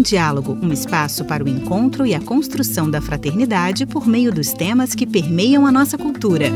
em Diálogo, um espaço para o encontro e a construção da fraternidade por meio dos temas que permeiam a nossa cultura.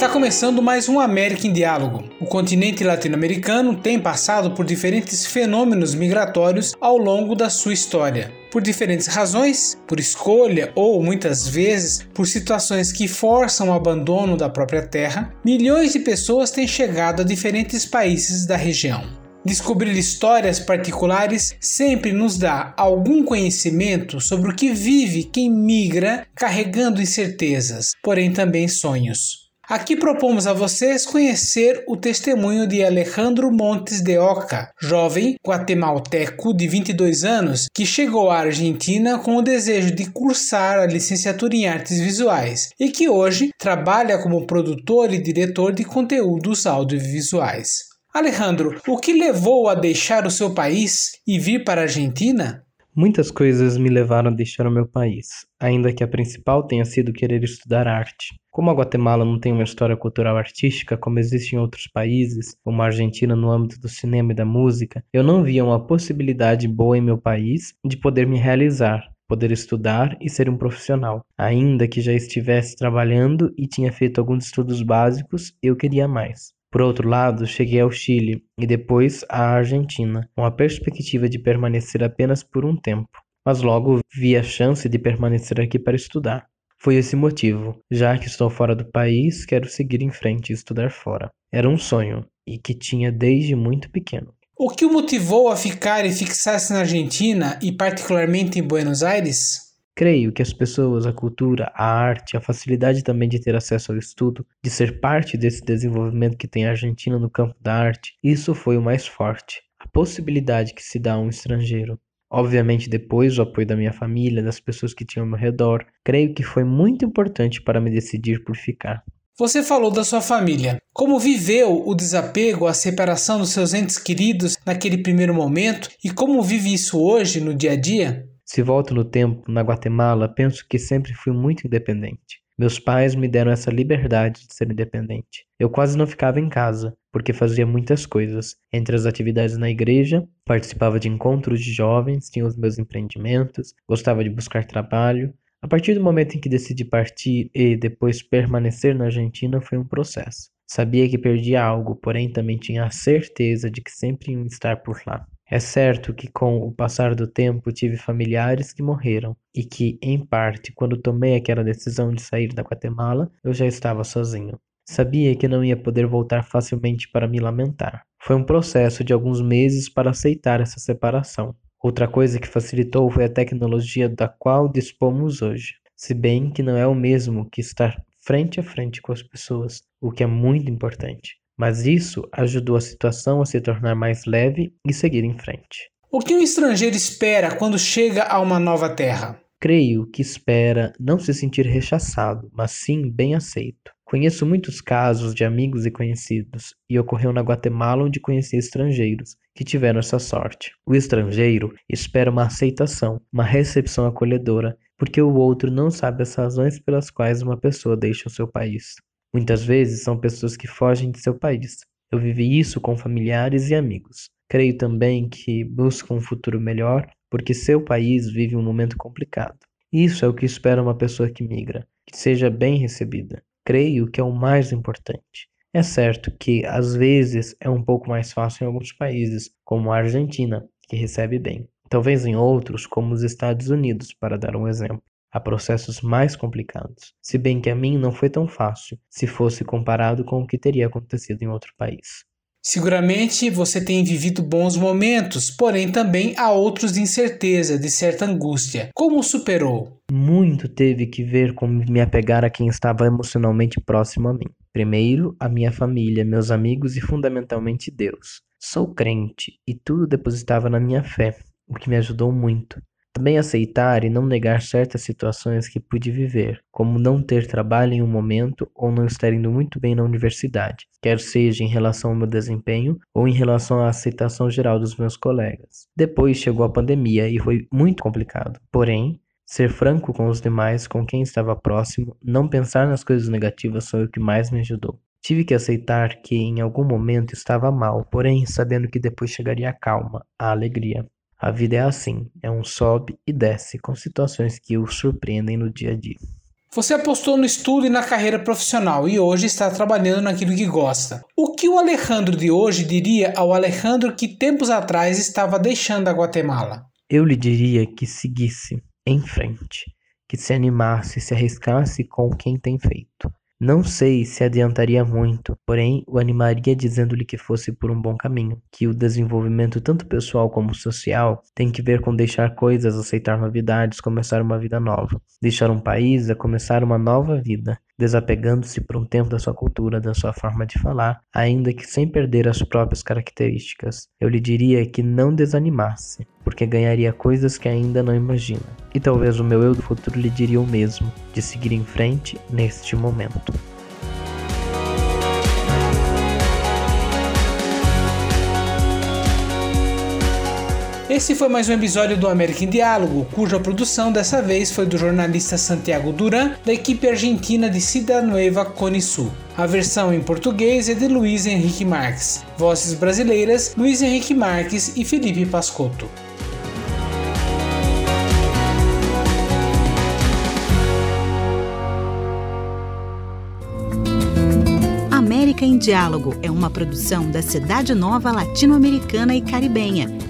Está começando mais um América em Diálogo. O continente latino-americano tem passado por diferentes fenômenos migratórios ao longo da sua história. Por diferentes razões, por escolha ou muitas vezes por situações que forçam o abandono da própria terra, milhões de pessoas têm chegado a diferentes países da região. Descobrir histórias particulares sempre nos dá algum conhecimento sobre o que vive quem migra carregando incertezas, porém também sonhos. Aqui propomos a vocês conhecer o testemunho de Alejandro Montes de Oca, jovem guatemalteco de 22 anos que chegou à Argentina com o desejo de cursar a licenciatura em artes visuais e que hoje trabalha como produtor e diretor de conteúdos audiovisuais. Alejandro, o que levou a deixar o seu país e vir para a Argentina? Muitas coisas me levaram a deixar o meu país, ainda que a principal tenha sido querer estudar arte. Como a Guatemala não tem uma história cultural artística como existe em outros países, como a Argentina no âmbito do cinema e da música, eu não via uma possibilidade boa em meu país de poder me realizar, poder estudar e ser um profissional. Ainda que já estivesse trabalhando e tinha feito alguns estudos básicos, eu queria mais. Por outro lado, cheguei ao Chile e depois à Argentina, com a perspectiva de permanecer apenas por um tempo, mas logo vi a chance de permanecer aqui para estudar. Foi esse motivo. Já que estou fora do país, quero seguir em frente e estudar fora. Era um sonho e que tinha desde muito pequeno. O que o motivou a ficar e fixar-se na Argentina e particularmente em Buenos Aires? Creio que as pessoas, a cultura, a arte, a facilidade também de ter acesso ao estudo, de ser parte desse desenvolvimento que tem a Argentina no campo da arte, isso foi o mais forte. A possibilidade que se dá a um estrangeiro Obviamente, depois o apoio da minha família, das pessoas que tinham ao meu redor, creio que foi muito importante para me decidir por ficar. Você falou da sua família. Como viveu o desapego, a separação dos seus entes queridos naquele primeiro momento e como vive isso hoje no dia a dia? Se volto no tempo, na Guatemala, penso que sempre fui muito independente. Meus pais me deram essa liberdade de ser independente. Eu quase não ficava em casa, porque fazia muitas coisas. Entre as atividades na igreja, participava de encontros de jovens, tinha os meus empreendimentos, gostava de buscar trabalho. A partir do momento em que decidi partir e depois permanecer na Argentina foi um processo. Sabia que perdia algo, porém também tinha a certeza de que sempre iam estar por lá. É certo que com o passar do tempo tive familiares que morreram e que, em parte, quando tomei aquela decisão de sair da Guatemala, eu já estava sozinho. Sabia que não ia poder voltar facilmente para me lamentar. Foi um processo de alguns meses para aceitar essa separação. Outra coisa que facilitou foi a tecnologia da qual dispomos hoje, se bem que não é o mesmo que estar frente a frente com as pessoas, o que é muito importante mas isso ajudou a situação a se tornar mais leve e seguir em frente. O que um estrangeiro espera quando chega a uma nova terra? Creio que espera não se sentir rechaçado, mas sim bem aceito. Conheço muitos casos de amigos e conhecidos, e ocorreu na Guatemala onde conheci estrangeiros que tiveram essa sorte. O estrangeiro espera uma aceitação, uma recepção acolhedora, porque o outro não sabe as razões pelas quais uma pessoa deixa o seu país. Muitas vezes são pessoas que fogem de seu país. Eu vivi isso com familiares e amigos. Creio também que buscam um futuro melhor porque seu país vive um momento complicado. Isso é o que espera uma pessoa que migra, que seja bem recebida. Creio que é o mais importante. É certo que às vezes é um pouco mais fácil em alguns países, como a Argentina, que recebe bem. Talvez em outros, como os Estados Unidos, para dar um exemplo há processos mais complicados, se bem que a mim não foi tão fácil se fosse comparado com o que teria acontecido em outro país. Seguramente você tem vivido bons momentos, porém também há outros de incerteza, de certa angústia. Como superou? Muito teve que ver com me apegar a quem estava emocionalmente próximo a mim. Primeiro, a minha família, meus amigos e fundamentalmente Deus. Sou crente e tudo depositava na minha fé, o que me ajudou muito. Também aceitar e não negar certas situações que pude viver, como não ter trabalho em um momento ou não estar indo muito bem na universidade, quer seja em relação ao meu desempenho ou em relação à aceitação geral dos meus colegas. Depois chegou a pandemia e foi muito complicado. Porém, ser franco com os demais, com quem estava próximo, não pensar nas coisas negativas foi o que mais me ajudou. Tive que aceitar que em algum momento estava mal, porém sabendo que depois chegaria a calma, a alegria. A vida é assim, é um sobe e desce com situações que o surpreendem no dia a dia. Você apostou no estudo e na carreira profissional e hoje está trabalhando naquilo que gosta. O que o Alejandro de hoje diria ao Alejandro que tempos atrás estava deixando a Guatemala? Eu lhe diria que seguisse em frente, que se animasse, e se arriscasse com quem tem feito. Não sei se adiantaria muito, porém o animaria dizendo-lhe que fosse por um bom caminho, que o desenvolvimento tanto pessoal como social tem que ver com deixar coisas, aceitar novidades, começar uma vida nova. Deixar um país é começar uma nova vida, desapegando-se por um tempo da sua cultura, da sua forma de falar, ainda que sem perder as próprias características. Eu lhe diria que não desanimasse, porque ganharia coisas que ainda não imagina. E talvez o meu eu do futuro lhe diria o mesmo, de seguir em frente neste momento. Esse foi mais um episódio do América em Diálogo, cuja produção dessa vez foi do jornalista Santiago Duran, da equipe argentina de Cidade Nueva Conisul. A versão em português é de Luiz Henrique Marques. Vozes brasileiras: Luiz Henrique Marques e Felipe Pascotto. América em Diálogo é uma produção da Cidade Nova Latino-Americana e Caribenha